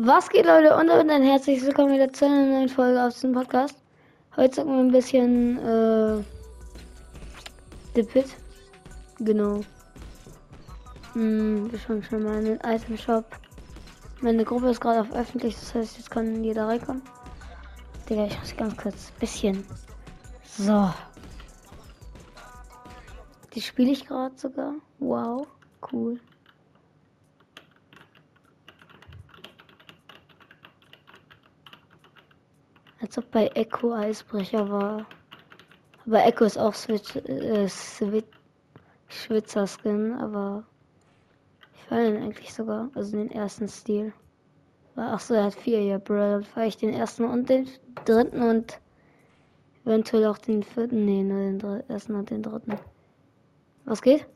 Was geht, Leute? Und damit ein herzliches Willkommen wieder zu einer neuen Folge aus dem Podcast. Heute zocken wir ein bisschen, äh, The Pit. Genau. Hm, wir schauen schon mal in den Item Shop. Meine Gruppe ist gerade auf öffentlich, das heißt, jetzt kann jeder reinkommen. Digga, ich muss ganz kurz bisschen. So. Die spiele ich gerade sogar. Wow, cool. Als ob bei Echo Eisbrecher war. Aber Echo ist auch Switch, äh, Schwitzer Skin, aber ich feiere ihn eigentlich sogar. Also den ersten Stil. Ach so, er hat vier, ja, Bro. Dann fahre ich den ersten und den dritten und eventuell auch den vierten. Nee, nur den dr- ersten und den dritten. Was geht?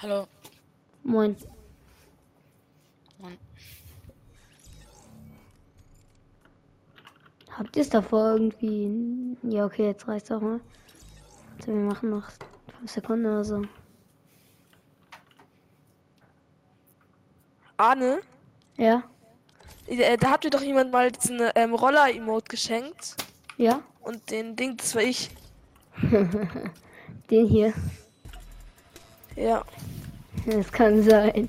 Hallo. Moin. Habt ihr es davor irgendwie? Ja, okay, jetzt reicht's auch mal. Also, wir machen noch 5 Sekunden oder so. Arne, Ja? äh, da hat mir doch jemand mal diesen ähm, Roller-Emote geschenkt. Ja? Und den Ding, das war ich. Den hier. Ja. Das kann sein.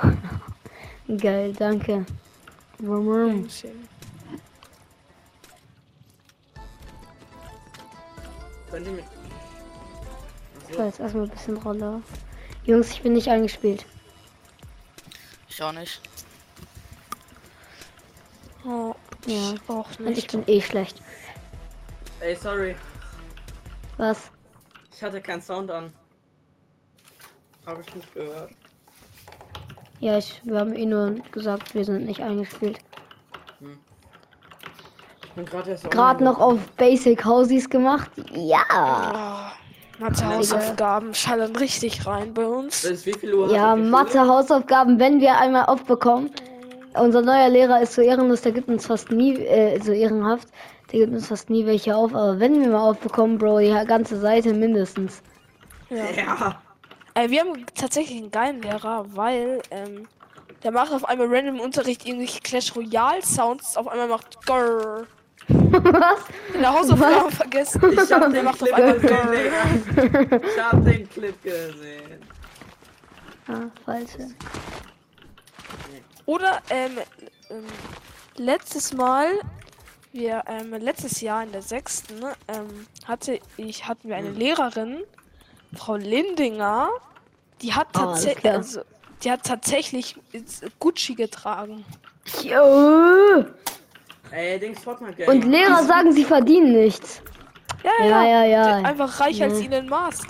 Geil, danke. Warum? Könnt ihr mich. Ich war jetzt erstmal ein bisschen Roller. Jungs, ich bin nicht eingespielt. Ich auch nicht. Oh, Ja. ich auch Und ich nicht. bin eh schlecht. Ey, sorry. Was? Ich hatte keinen Sound an. Habe ich nicht gehört. Ja, ich, wir haben eh nur gesagt, wir sind nicht eingespielt. Gerade noch auf Basic Housies gemacht. Ja. Oh, Mathe Hausaufgaben schallen richtig rein bei uns. Bis wie viel Uhr? Ja, Mathe, Hausaufgaben, wenn wir einmal aufbekommen. Unser neuer Lehrer ist so ehrenlos, der gibt uns fast nie, äh, so ehrenhaft, der gibt uns fast nie welche auf. Aber wenn wir mal aufbekommen, Bro, die ganze Seite mindestens. Ja. Ja. Äh, wir haben tatsächlich einen geilen Lehrer, weil ähm, der macht auf einmal random im Unterricht irgendwelche Clash Royale Sounds. Auf einmal macht Grrr. Was? In der Hausaufgabe vergessen. Ich hab den macht auf Clip einmal gesehen. Ich hab den Clip gesehen. Ah, falsche. Oder ähm, ähm, letztes Mal, wir ähm, letztes Jahr in der sechsten ähm, hatte ich hatten wir eine Lehrerin, Frau Lindinger, die hat Ah, tatsächlich, klar. also, die hat tatsächlich Gucci getragen. Jo. Ey, Dings Fortnite Und Lehrer sagen, sie verdienen nichts. Ja, Ja, ja, ja. Einfach reicher als. Elon Musk.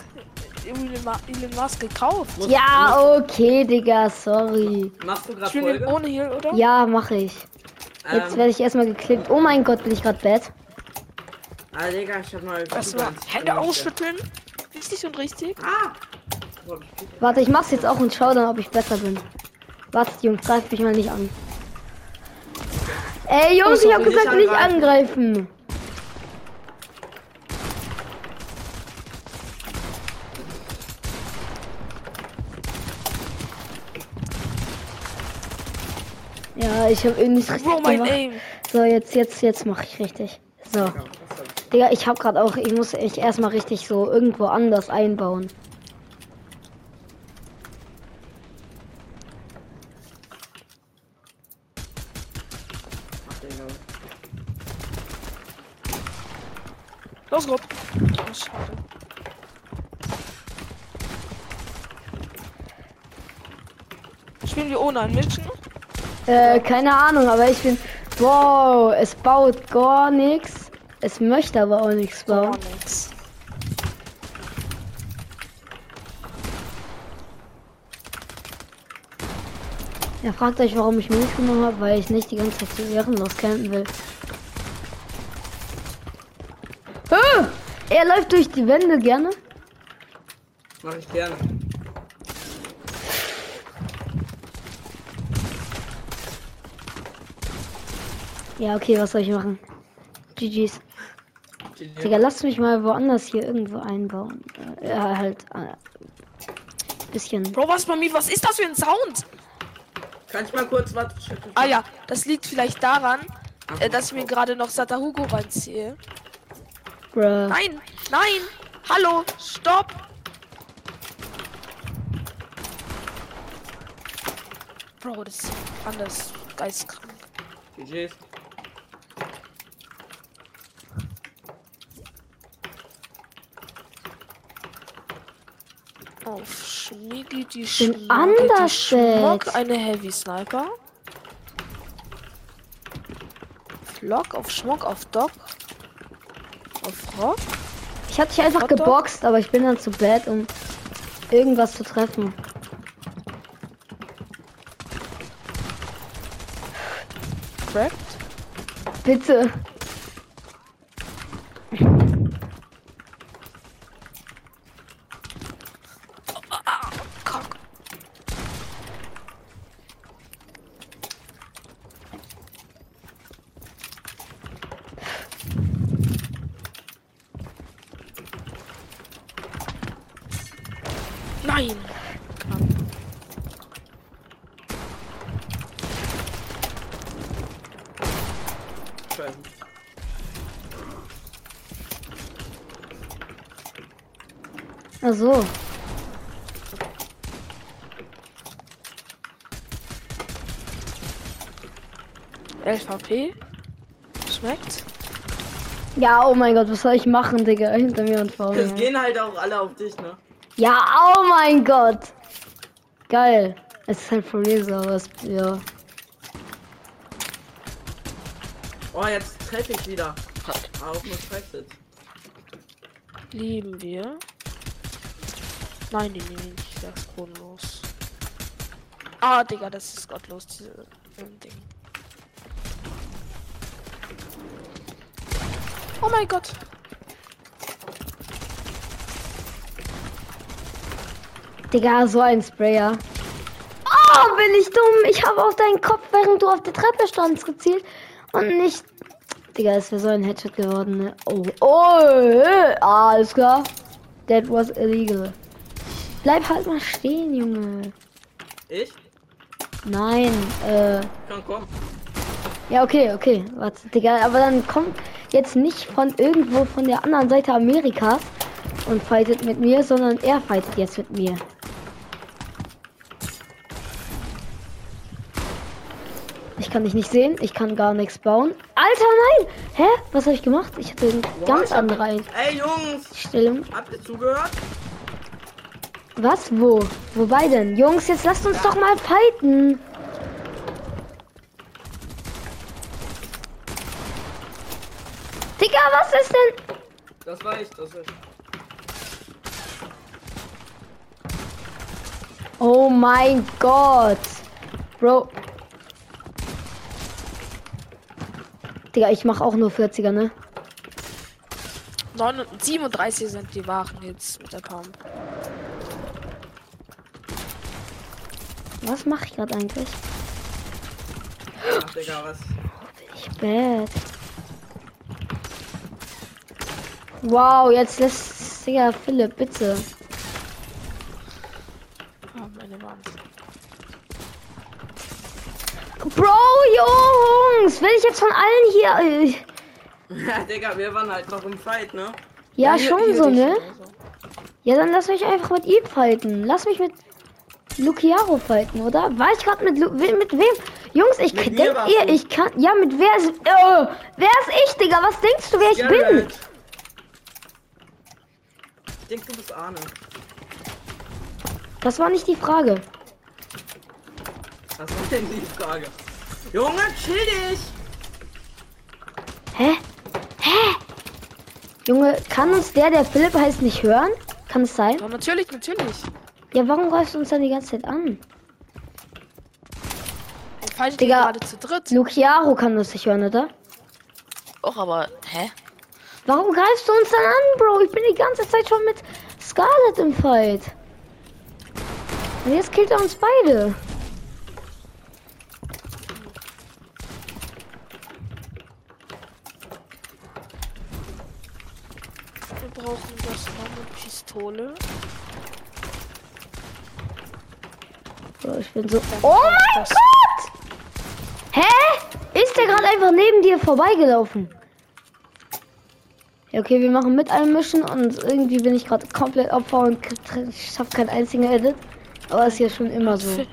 Elon, Musk gekauft. Ja, okay, Digga, sorry. Machst du gerade Folge? ohne hier, oder? Ja, mache ich. Jetzt Ähm, werde ich erstmal geklippt. Oh mein Gott, bin ich gerade bad. ah, Digga, ich hab mal. Erstmal Hände ausschütteln. Richtig und richtig. Ah! Warte, ich mach's jetzt auch und schau dann, ob ich besser bin. Wartet, Jungs, greift mich mal nicht an. Ey, Jungs, Oh, ich hab gesagt, nicht nicht angreifen. Ja, ich habe irgendwie nicht richtig mein gemacht. Aim. So, jetzt, jetzt, jetzt mache ich richtig. So. Digga, ich hab grad auch, ich muss echt erstmal richtig so irgendwo anders einbauen. Spielen wir ohne ein Mission? Äh, keine Ahnung, aber ich bin. Wow, es baut gar nichts. Es möchte aber auch nichts Gar bauen. nix. Ja, fragt euch, warum ich mich nicht genommen habe, weil ich nicht die ganze Zeit so ehrenlos campen will. Ah, er läuft durch die Wände gerne. Mach ich gerne. Ja, okay, was soll ich machen? GG's. Digga, lasst mich mal woanders hier irgendwo einbauen. Äh, ja, halt. Äh, bisschen. Bro, was bei mir? Was ist das für ein Sound? Kann ich mal kurz was? Ah ja, das liegt vielleicht daran, äh, dass ich mir gerade noch Satahugo reinziehe. Bruh. Nein, nein, hallo, stopp. Bro, das ist anders geistkrank. GG's. Auf Schmiedi die Schmuck, anders Schmuck, eine Heavy Sniper. Flock auf Schmuck, auf Doc. Auf Rock. Ich hatte dich einfach geboxt, aber ich bin dann zu bad, um irgendwas zu treffen. Cracked. Bitte. Kack. Nein! Scheiße. Ach so. LVP. Schmeckt. Ja, oh mein Gott, was soll ich machen, Digga? Hinter mir und vor Es mir. gehen halt auch alle auf dich, ne? Ja, oh mein Gott. Geil. Es ist halt for real so, aber es, ja. Oh, jetzt treffe ich wieder. Auf nur. Lieben wir. Nein, die nehmen nicht. Das ist bodenlos. Ah, Digga, das ist gottlos, diese ähm, Ding. Oh mein Gott. Digga, so ein Sprayer. Oh, bin ich dumm. Ich habe auf deinen Kopf, während du auf der Treppe standst, gezielt. Und nicht. Digga, es wäre so ein Headshot geworden, ne? Oh, oh, äh, alles klar. That was illegal. Bleib halt mal stehen, Junge. Ich? Nein, äh. Komm, komm. Ja, okay, okay. Warte, Digga, aber dann kommt jetzt nicht von irgendwo von der anderen Seite Amerikas und fightet mit mir, sondern er fightet jetzt mit mir. Ich kann dich nicht sehen, ich kann gar nichts bauen. Alter, nein! Hä? Was habe ich gemacht? Ich hatte eine Boah, ganz ich hab- Ey, Jungs! Einstellung. Habt ihr zugehört? Was? Wo? Wobei denn? Jungs, jetzt lasst uns doch mal fighten. Digga, was ist denn? Das war ich, das ist. Oh mein Gott. Bro. Digga, ich mach auch nur 40er, ne? 9 und 37 sind die wahren jetzt mit der Pump. Was mache ich gerade eigentlich? Ach, Digga, was? Ich bad. Wow, jetzt lässt Digga, Philipp, bitte. Ah, meine Wand. Bro, Jungs, will ich jetzt von allen hier. äh, Ja, Digga, wir waren halt noch im Fight, ne? Ja, hier- schon hier so, dich ne? so. Ja, dann lass mich einfach mit ihm fighten. Lass mich mit Luciaro fighten, oder? War ich gerade mit Lu mit wem? Jungs, ich Mit denk ihr, du. ich kann. Ja, mit wer ist. Äh, wer ist ich, Digga? Was denkst du, wer ich bin? Garrett. Ich denk, du bist Arne. Das war nicht die Frage. Was war denn die Frage? Junge, chill dich! Hä? Hä? Junge, kann uns der, der Philipp heißt, nicht hören? Kann es sein? Ja, natürlich, natürlich. Ja, warum greifst du uns dann die ganze Zeit an? Falls Digga. gerade zu dritt. Luciaro kann uns nicht hören, oder? Auch aber, hä? Warum greifst du uns dann an, Bro? Ich bin die ganze Zeit schon mit Scarlet im Fight. Und jetzt killt er uns beide. Wir brauchen das Pistole. Bro, Bro, ich bin so. Oh mein Das- Gott! Hä? Ist der gerade einfach neben dir vorbeigelaufen? Ja, okay, wir machen mit einem Mission und irgendwie bin ich gerade komplett Opfer und ich habe keinen einzigen Edit. Aber ist ja schon immer so. Film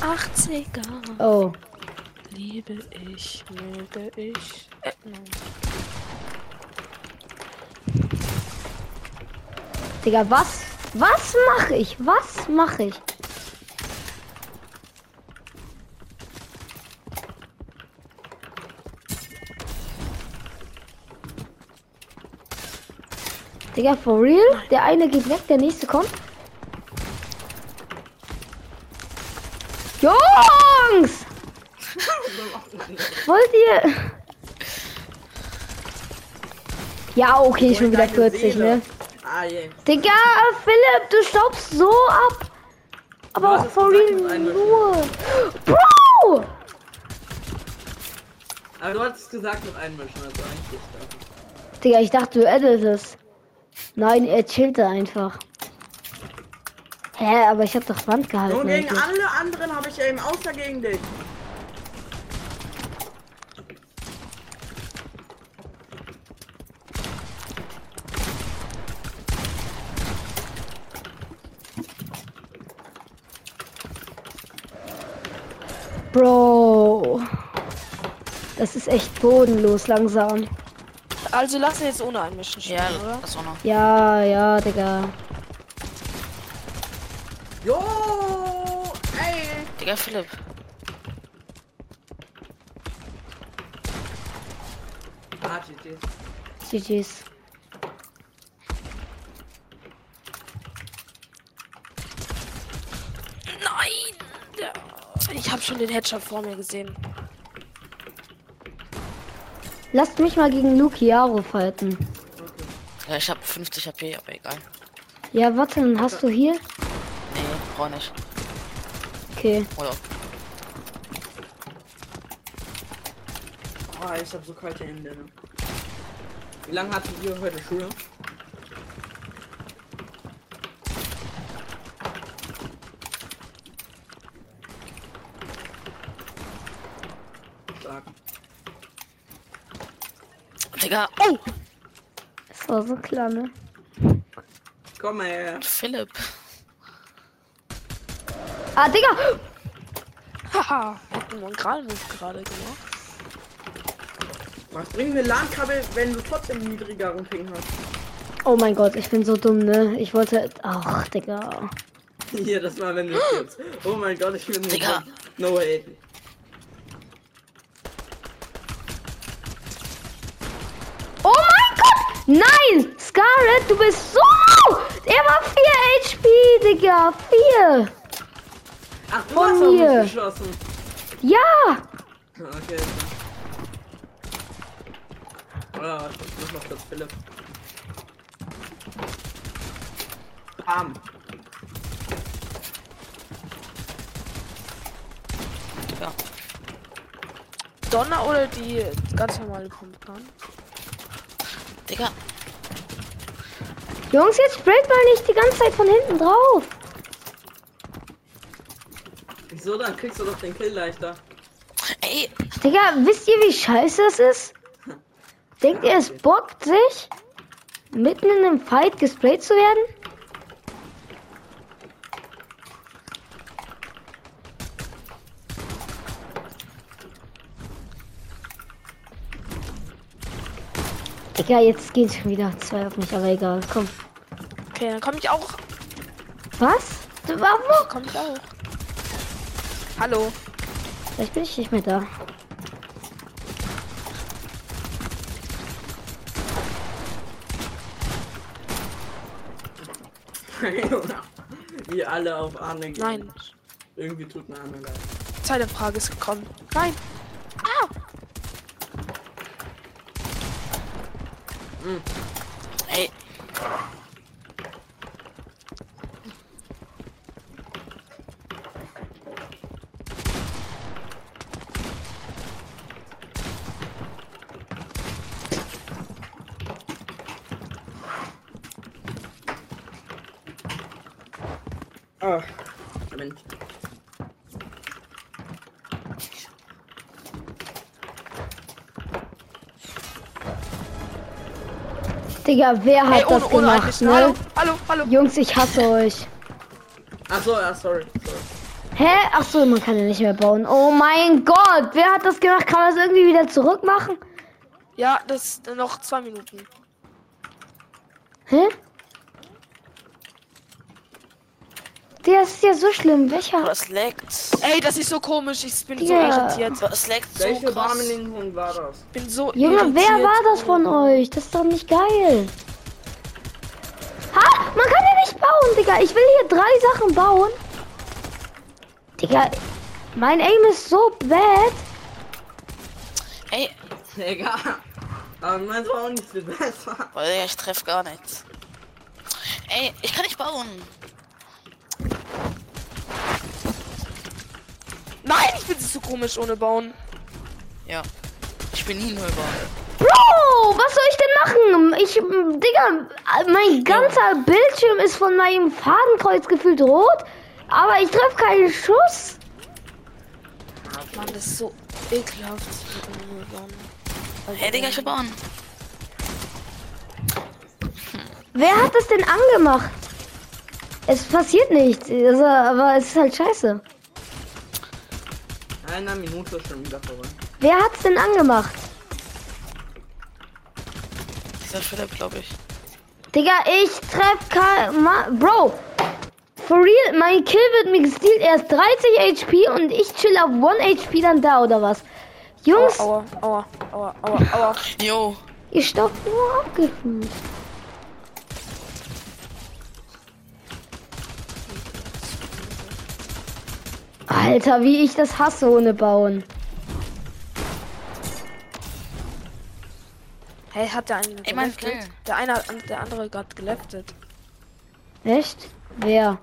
80er. Oh. Liebe ich, liebe ich. Äh. Digga, was? Was mache ich? Was mache ich? Digga, for real? Der eine geht weg, der nächste kommt. Jungs! Wollt ihr? Ja, okay, schon wieder Deine 40, Seele. ne? Ah, je. Digga, Philipp, du staubst so ab. Aber auch for real nur. Bro! Aber du hattest gesagt mit einmischen, also eigentlich. Digga, ich dachte, du editest. Nein, er chillte einfach. Hä, aber ich hab doch Wand gehalten. Nur gegen eigentlich. alle anderen habe ich eben außer gegen dich. Bro. Das ist echt bodenlos langsam. Also lass ihn jetzt ohne einmischen spielen, Ja, oder? das auch noch. Ja, ja, Digga. Jo! Ey! Digga, Philipp. Ah, GG. GG's. Nein! Ich habe schon den Headshot vor mir gesehen. Lasst mich mal gegen Lukiaro fighten. Ja, ich hab 50 HP, aber egal. Ja, warte, dann hast du hier? Nee, brauch nicht. Okay. Oh ja. Ah, ich habe so kalte Hände. Ne? Wie lange hattet ihr heute Schule? Digga, oh! Das war so klar, ne? Komm her. Philipp. Ah, Digga! Haha, hat einen Mongralmove gerade gemacht. Was bringt eine LAN-Kabel, wenn du trotzdem niedrigeren Ping hast? Oh mein Gott, ich bin so dumm, ne? Ich wollte. Ach, Digga. Hier, das war wenn du. Oh mein Gott, ich bin so Digga. dumm. No way. Oh mein Gott! Nein! Scarlett, du bist so. Er war 4 HP, Digga. 4. Ach, du Von hast mir. mich geschossen. Ja! Okay. Oder warte, ich muss noch kurz Philipp. Bam. Ja. Donner oder die ganz normale Pumpgun? Digga, Jungs, jetzt sprayt mal nicht die ganze Zeit von hinten drauf. Wieso? Dann kriegst du doch den Kill leichter. ey, Digga, wisst ihr, wie scheiße das ist? Denkt ihr, es bockt sich, mitten in einem Fight gesprayt zu werden? Digga, jetzt gehen schon wieder zwei auf mich, aber egal. Komm. Okay, dann komme ich auch. Was? Du, warum? Komme ich auch. Hallo. Vielleicht bin ich nicht mehr da. Wie alle auf Arne gehen. Nein. Irgendwie tut mir Arne leid. Zeitanfrage ist gekommen. Nein. Ey. Digga, wer hat Ey, ohne, das gemacht, ne? Hallo, hallo, hallo. Jungs, ich hasse euch. Achso, ja, sorry. sorry. Hä? Ach so, man kann ja nicht mehr bauen. Oh mein Gott, wer hat das gemacht? Kann man das irgendwie wieder zurück machen? Ja, das ist noch zwei Minuten. Hä? Das ist ja so schlimm. Welcher? Es leckt. Ey, das ist so komisch. Ich bin so Ja. irritiert. Aber es leckt so Welche. Barmelinghund war das? bin so Junge, irritiert. wer war das von euch? Das ist doch nicht geil. Ha! Man kann ja nicht bauen, Digga. Ich will hier drei Sachen bauen. Digga, mein Aim ist so bad. Ey, Egal. Aber meins war auch nicht viel besser. boah, Digga, ich treff gar nichts. Ey, ich kann nicht bauen. Nein, ich bin so komisch ohne Bauen. Ja. Ich bin nie neu bauen. Bro, was soll ich denn machen? Ich, Digga, mein ganzer Bildschirm ist von meinem Fadenkreuz gefühlt rot, aber ich treffe keinen Schuss. Mann, das ist so ekelhaft. Also, Hey, Digga, ich will bauen. Wer hat das denn angemacht? Es passiert nichts, also, aber es ist halt scheiße. Einer Minute schon wieder vorbei. Wer hat's denn angemacht? Dieser Philipp, glaube ich. Digga, ich treff kein... Ma Bro, for real, mein Kill wird mir gestealt. Er ist 30 HP und ich chill auf 1 HP dann da, oder was? Jungs, Aua, aua, aua, aua, aua. Jo. ihr stoppt nur abgefühlt. Alter, wie ich das hasse ohne Bauen. Hey, hat der einen Ey, mein geleftet? Der eine, der andere gerade geleftet. Echt? Wer?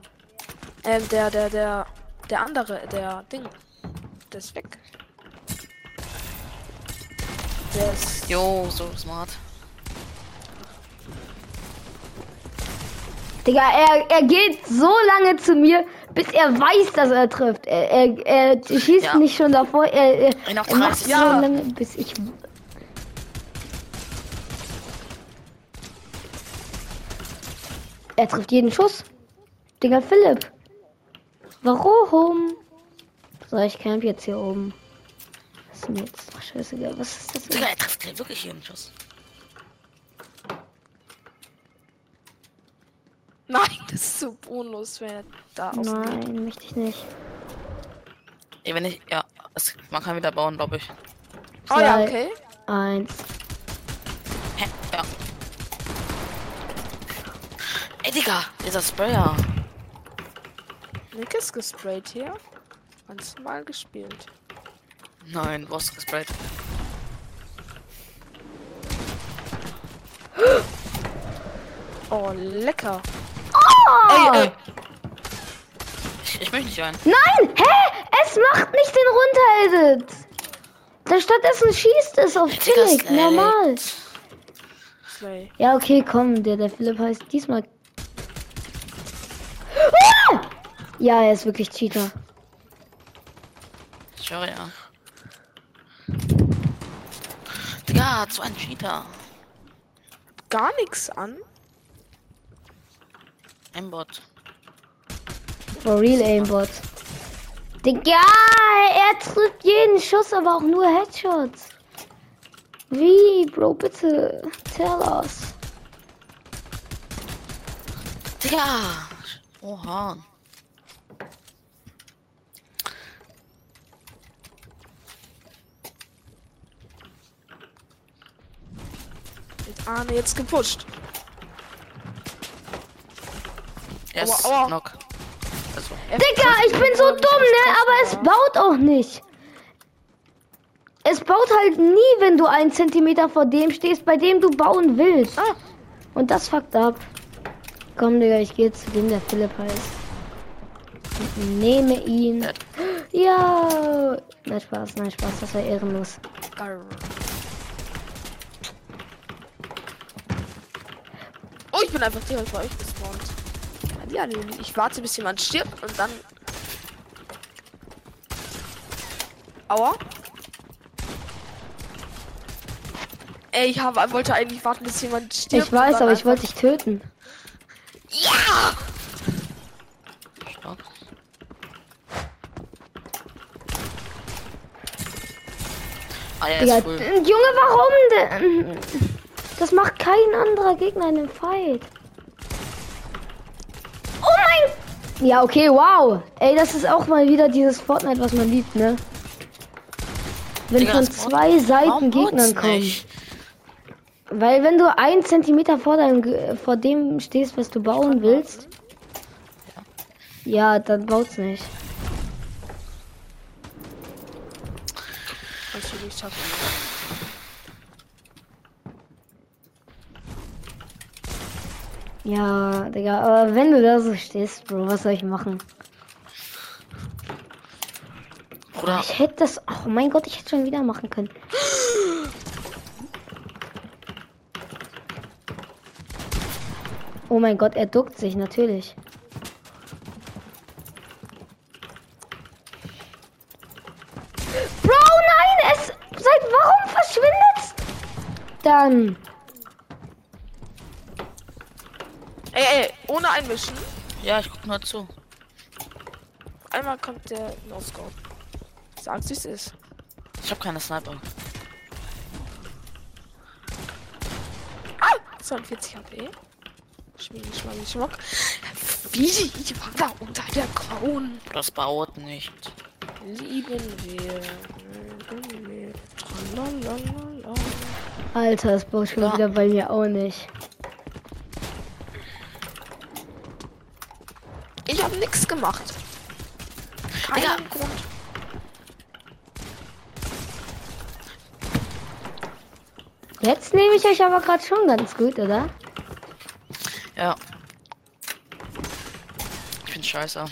Ähm, der, der, der, der andere, der Ding. Der ist weg. Der ist. Jo, so smart. Digga, er, er geht so lange zu mir, bis er weiß, dass er trifft. Er, er, er schießt Ja. nicht schon davor. Er, er, noch er macht 30 so Ja. lange, bis ich. Er trifft jeden Schuss. Digga, Philipp. Warum? So, ich camp jetzt hier oben. Was ist denn jetzt? Ach, scheißegal. Was ist das? Digga, er trifft wirklich jeden Schuss. Nein, das ist so bonus, wenn er da ausgeht. Nein, möchte ich nicht. Ey, wenn ich. Ja, es, man kann wieder bauen, glaube ich. Oh ja, Zwei. okay. Eins. Hä? Ja. Ey, Digga, dieser Sprayer. Nick ist gesprayt hier. Ganz mal gespielt. Nein, du hast gesprayt. Oh, lecker. Oh! Ey, ey. Ich, ich möchte nicht rein. Nein! Hä? Es macht nicht den Runteredit! Da stattdessen schießt es auf Slack. normal. Slay. Ja, okay, komm, der, der Philipp heißt diesmal. Ah! Ja, er ist wirklich Cheater. Ich höre ja. Digga, so ein Cheater. Gar nichts an. Ein Bot. For real Aimbot. Digga, er trifft jeden Schuss, aber auch nur Headshots. Wie, Bro, bitte, tell us. Digga! Oha. Mit Arne jetzt gepusht. Er ist Aua, aua. knock. Also, Er Digga, ich bin so dumm, ne? Aber es baut auch nicht. Es baut halt nie, wenn du einen Zentimeter vor dem stehst, bei dem du bauen willst. Ah. Und das fuckt ab. Komm, Digga, ich gehe zu dem, der Philipp heißt. Und nehme ihn. Ja. Nein, Spaß, nein, Spaß, das war ehrenlos. Oh, ich bin einfach direkt bei euch gespawnt. Ja, ich warte, bis jemand stirbt und dann. Aua. ey, ich habe, wollte eigentlich warten, bis jemand stirbt. Ich weiß, aber ich wollte dich töten. Ah, ja, Ja, ist cool. d- Junge, warum denn? Das macht kein anderer Gegner in dem Fight. Oh mein! Ja, okay, wow. Ey, das ist auch mal wieder dieses Fortnite, was man liebt, ne? Wenn Digga, von zwei Seiten Gegnern kommen. Weil wenn du ein Zentimeter vor deinem, vor dem stehst, was du bauen willst, ja, dann baut's nicht. Du nicht schaffen. Ja, Digga, aber wenn du da so stehst, Bro, was soll ich machen? Bruder, Ich hätte das. Oh mein Gott, ich hätte schon wieder machen können. Oh mein Gott, er duckt sich natürlich. Bro, nein, es. Seit warum verschwindet's? Dann. Ohne einmischen. ja, ich guck nur zu. Einmal kommt der No-Scope. Sag's, wie es ist. Ich habe keine Sniper. Ah! 42 HP. Schmiedi, schmadi, schmuck. Wie ich war da unter der Krone. Das baut nicht. Lieben wir. Lieben wir. Alter, das baut schon Ja. wieder bei mir auch nicht. Ich habe nichts gemacht. Keinen Digga. Grund. Jetzt nehme ich euch aber gerade schon ganz gut, oder? Ja. Ich bin scheiße.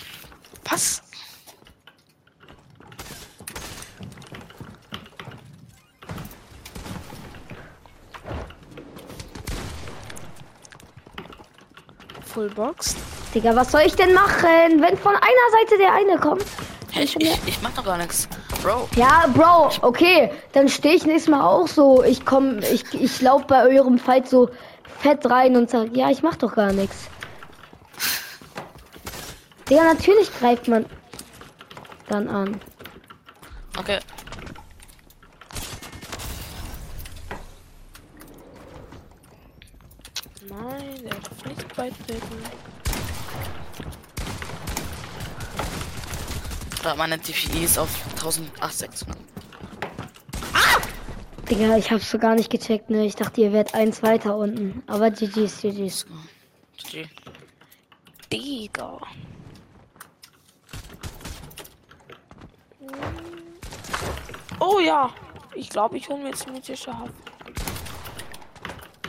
Was? Fullbox. Digga, was soll ich denn machen, wenn von einer Seite der eine kommt? Hey, ich, ich, ich mach doch gar nichts. Bro, Ja, Bro, okay, dann stehe ich nächstes Mal auch so. Ich komm, ich, ich lauf bei eurem Fight so fett rein und sag, ja, ich mach doch gar nichts. Digga, natürlich greift man dann an. okay. Nein, er darf nicht beitreten. Da meine DPI ist auf 1800. Digga, ich hab's so gar nicht gecheckt, ne? Ich dachte, ihr werdet eins weiter unten. Aber GG's, GG's. GG. Digga. Oh ja. Ich glaube, ich hole mir jetzt mythische Haft.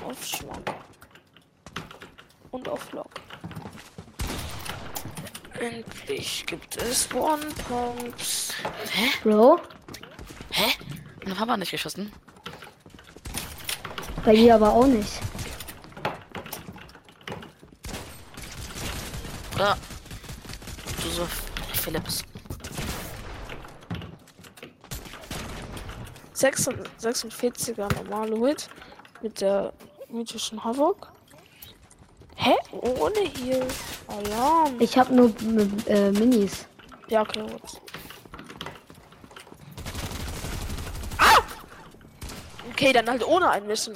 Auf Schwamm. Und auf Lock. Endlich gibt es One-Pumps. Bro, Hä? Meine Papa hat nicht geschossen. bei mir aber auch nicht. Oder? Du so Philips. 46er normale Hit mit der mythischen Havok. Hä? Ohne hier. Alarm. Ich hab nur äh, Minis. Ja, okay, gut. Ah! Okay, dann halt ohne einmischen.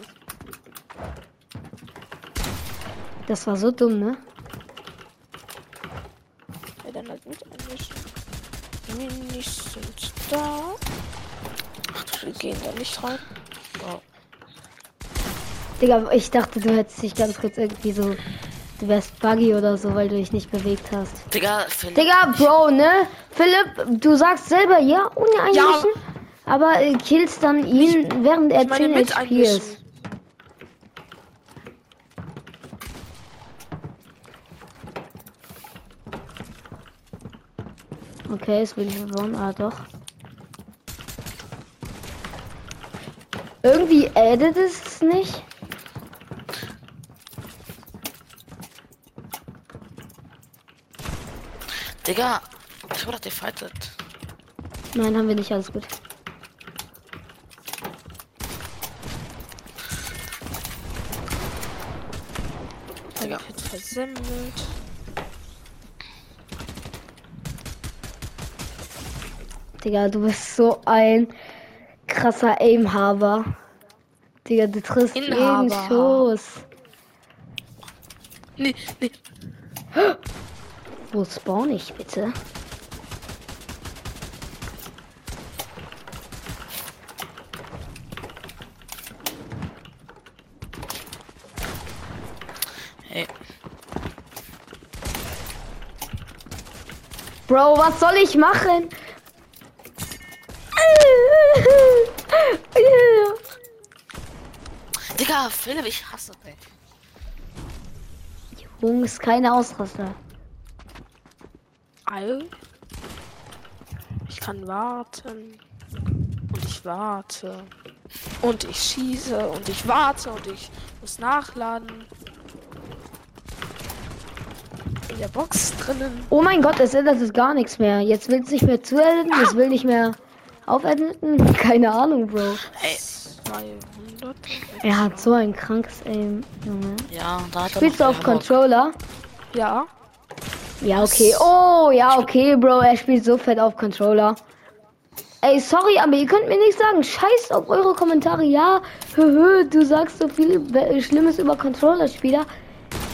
Das war so dumm, ne? Ja, dann halt mit einmischen. Minis sind da. Wir gehen da nicht rein. Digga, ich dachte, du hättest dich ganz kurz irgendwie so. Du wärst buggy oder so, weil du dich nicht bewegt hast. Digga, Philipp. Digga, Bro, ne? Philipp, du sagst selber ja, ohne einmischen. Aber äh, killst dann ihn, während er Ich meine 10 mit HP ist. Okay, es will ich verwirren, ah doch. Irgendwie addet es nicht. Digga, ich hab doch gefightet. Nein, haben wir nicht, alles gut. Digga. Versemmelt. Digga, du bist so ein krasser Aimhaber. Digga, du triffst Inhaber. jeden Schuss. Nee, nee. Wo spawn ich bitte? Bro, was soll ich machen? Digga, Philipp, ich hasse dich. Jungs, keine Ausraster. All. Ich kann warten. Und ich warte. Und ich schieße. Und ich warte. Und ich muss nachladen. In der Box drinnen. Oh mein Gott, es ändert es gar nichts mehr. Jetzt will es nicht mehr zuediten, es will nicht mehr aufediten. Keine Ahnung, Bro. Ey, 200. Er hat so ein krankes Aim, Junge. ja, da hat er Spielst du auf. Controller? Ja. Ja, okay. Oh, ja, okay, Bro. Er spielt so fett auf Controller. Ey, sorry, aber ihr könnt mir nicht sagen. Scheiß auf eure Kommentare. Ja, hö, hö, du sagst so viel äh, Schlimmes über Controller-Spieler.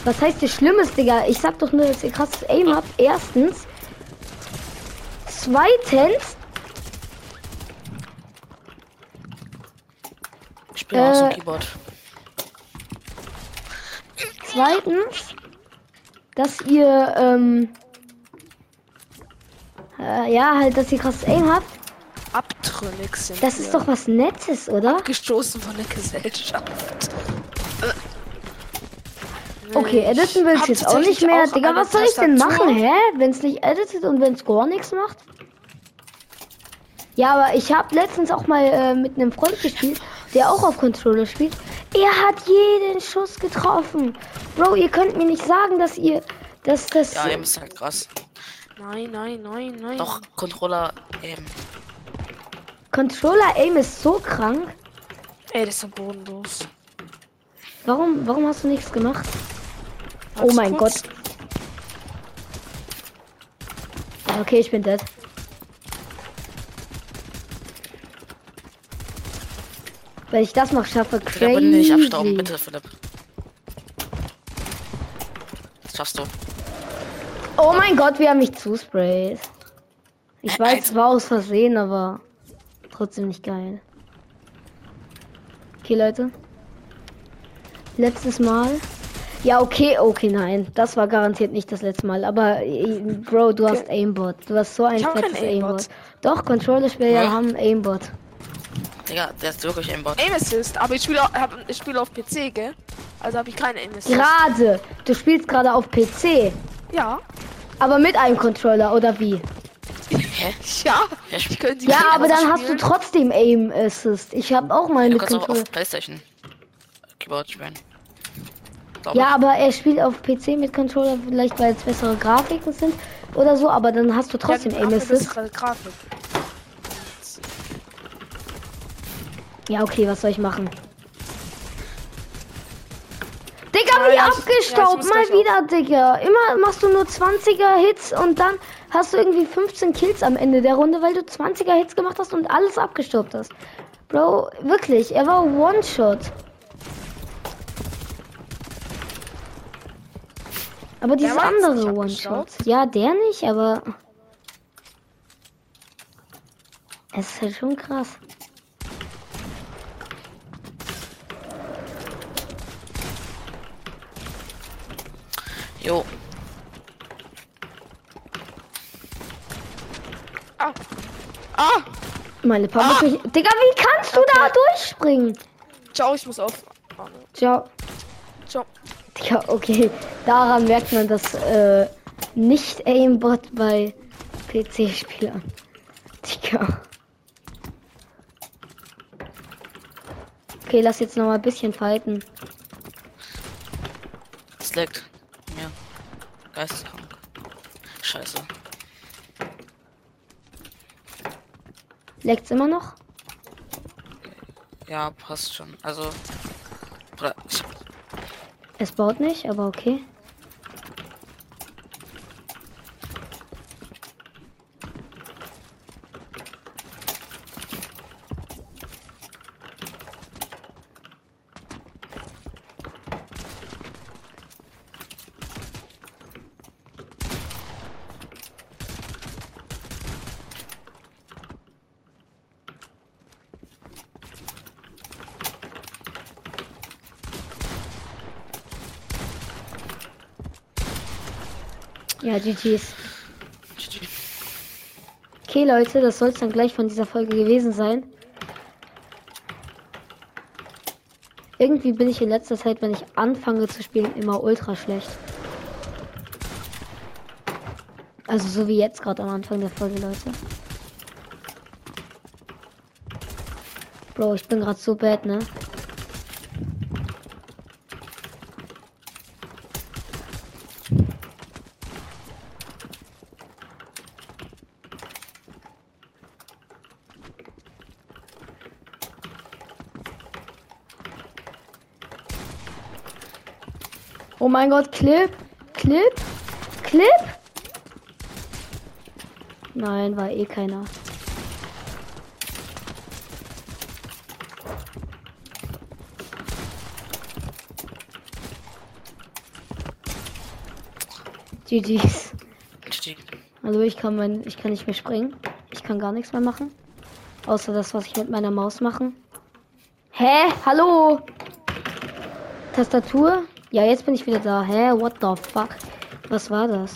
Was heißt hier Schlimmes, Digga? Ich sag doch nur, dass ihr krasses Aim habt. Erstens. Zweitens. Ich spiele aus dem Äh, Keyboard. Zweitens. Dass ihr, ähm. Äh, ja, halt, dass ihr krasses Aim habt. Abtrünnig sind Das wir. ist doch was Nettes, oder? gestoßen von der Gesellschaft. Okay, editen will ich jetzt auch nicht mehr. auch Digga, was soll ich denn machen, hä? Wenn es nicht editet und wenn es gar nichts macht? Ja, aber ich habe letztens auch mal äh, mit einem Freund gespielt, der auch auf Controller spielt. Er hat jeden Schuss getroffen. Bro, ihr könnt mir nicht sagen, dass ihr, dass das Ja, eben ist halt krass. Nein, nein, nein, nein. Doch, Controller, eben. Controller Aim ist so krank. Ey, das ist ja bodenlos. Warum, warum hast du nichts gemacht? Oh Warte mein kurz. Gott. Okay, ich bin dead. Wenn ich das noch schaffe, Digga, bitte nicht abstauben, crazy. bitte, Philipp. Das schaffst du. Oh mein Gott, wie er mich zusprayt. Ich weiß, es war aus Versehen, aber trotzdem nicht geil. Okay, Leute. Letztes Mal. Ja, okay, okay, nein. Das war garantiert nicht das letzte Mal. Aber, äh, Bro, du hast Aimbot. Du hast so ein fettes Aimbot. Aimbot. Doch, Controller-Spieler Ja. haben Aimbot. Digga, der ist wirklich im Bot. Aim Assist, aber ich spiele ich spiele auf PC, gell? Also habe ich keine Aim Assist. Gerade. Du spielst gerade auf PC. Ja. Aber mit einem Controller, oder wie? Hä? Ja. Ja, Ich könnte Ja, aber dann einfach hast du spielen. trotzdem Aim Assist. Ich habe auch kannst auch Controller. auf Playstation Keyboard spielen. Ja, aber er spielt auf PC mit Controller, vielleicht weil es bessere Grafiken sind oder so, aber dann hast du trotzdem Ja, Aim Assist. bessere Grafik. Ja, okay, was soll ich machen? Digga, Ja, wie ja, ja, abgestaubt, muss mal wieder, Digga. Immer machst du nur 20er Hits und dann hast du irgendwie 15 Kills am Ende der Runde, weil du 20er Hits gemacht hast und alles abgestaubt hast. Bro, wirklich, er war One-Shot. Aber dieses nicht andere? One-Shot. Ja, der nicht, aber. Es ist halt schon krass. Jo, Ah. Ah. Meine Papa. Digga, wie kannst du da durchspringen? Ciao, ich muss auf. Ciao. Ciao. Digga, okay. Daran merkt man das äh, nicht Aimbot bei PC-Spielern. Digga. Okay, lass jetzt noch mal ein bisschen fighten. es leckt. Geisteskrank. Scheiße. Leckt's immer noch? Ja, passt schon. Also. Es baut nicht, aber okay. Ja, GG's. GG. Okay, Leute, das soll es dann gleich von dieser Folge gewesen sein. Irgendwie bin ich in letzter Zeit, wenn ich anfange zu spielen, immer ultra schlecht. Also so wie jetzt gerade am Anfang der Folge, Leute. Bro, ich bin gerade so bad, ne? Oh mein Gott, Clip, Clip, Clip. Nein, war eh keiner. GG's. GG. Also ich kann mein, ich kann nicht mehr springen. Ich kann gar nichts mehr machen. Außer das, was ich mit meiner Maus mache. Hä? Hallo? Tastatur? Ja, jetzt bin ich wieder da. Hä? What the fuck? Was war das?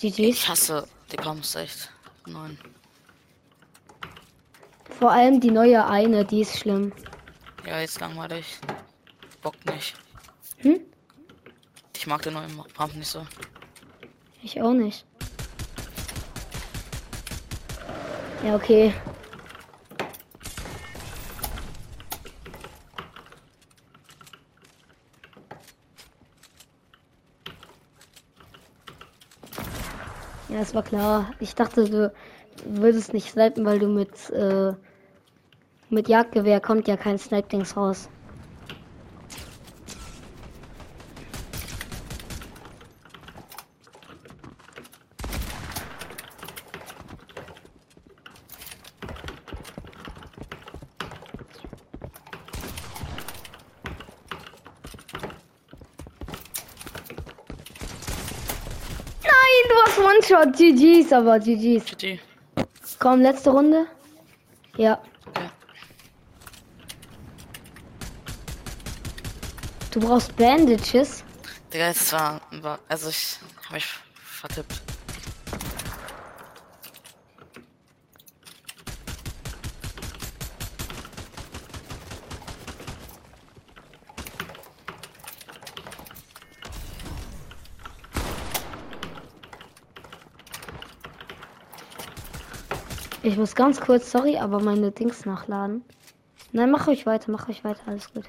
GG's. Ich hasse die Pumps echt. Nein. Vor allem die neue eine, die ist schlimm. Ja, jetzt langweilig. Bock nicht. Hm? Ich mag den neuen Pump nicht so. Ich auch nicht. Ja, okay. Es war klar. Ich dachte, du würdest nicht snipen, weil du mit, äh, mit Jagdgewehr kommt ja kein Snipe-Dings raus. Nein, du hast One-Shot. GG's, aber GG's. GG. Komm, letzte Runde. Ja. Ja. Du brauchst Bandages. Digga, es war, war also ich hab mich vertippt. Ich muss ganz kurz, sorry, aber meine Dings nachladen. Nein, mach euch weiter, mach euch weiter, alles gut.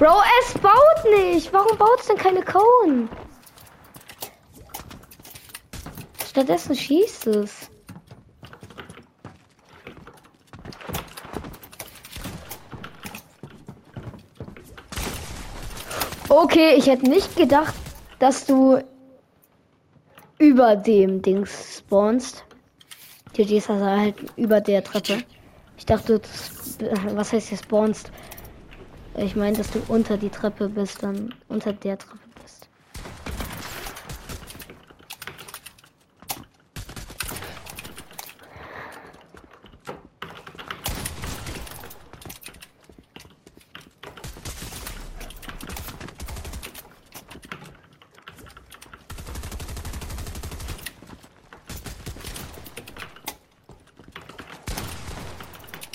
Bro, es baut nicht. Warum baut es denn keine Cone? Stattdessen schießt es. Okay, ich hätte nicht gedacht, dass du über dem Dings spawnst. GG ist also halt über der Treppe. Ich dachte, was heißt hier spawnst? Ich meine, dass du unter die Treppe bist, dann unter der Treppe bist.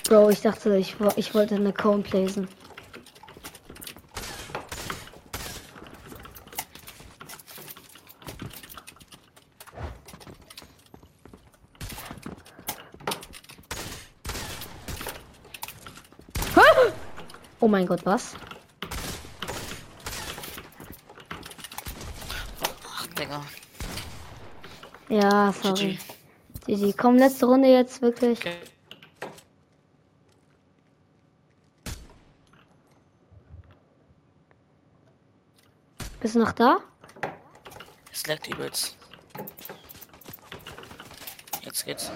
Bro, ich dachte, ich, ich wollte eine Cone blazen. Oh mein Gott, was? Ach, Digga. Ja, sorry. GG. GG. Komm, letzte Runde jetzt wirklich. Okay. Bist du noch da? Es leckt übelst. Jetzt geht's.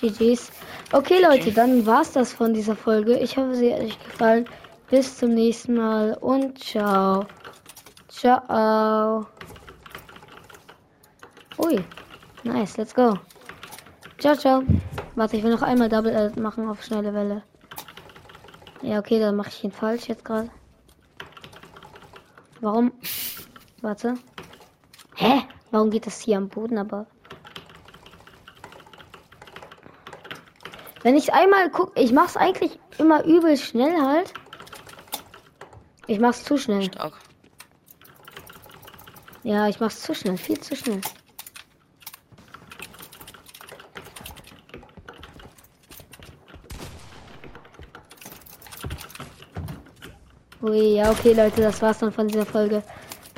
GG's. Okay, Leute, dann war's das von dieser Folge. Ich hoffe, sie hat euch gefallen. Bis zum nächsten Mal und ciao. Ciao. Ui. Nice, let's go. Ciao, ciao. Warte, ich will noch einmal Double Edit machen auf schnelle Welle. Ja, okay, dann mache ich ihn falsch jetzt gerade. Warum? Warte. Hä? Warum geht das hier am Boden aber? Wenn ich einmal guck, ich mach's eigentlich immer übel schnell halt. Ich mach's zu schnell. Stark. Ja, ich mach's zu schnell, viel zu schnell. Ui, ja, okay, Leute, das war's dann von dieser Folge.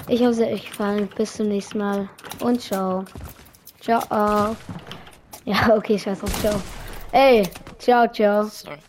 Ich hoffe, es hat euch gefallen. Bis zum nächsten Mal und ciao. Ciao. Ja, okay, scheiß drauf, ciao. Ey, ciao, ciao. Sorry.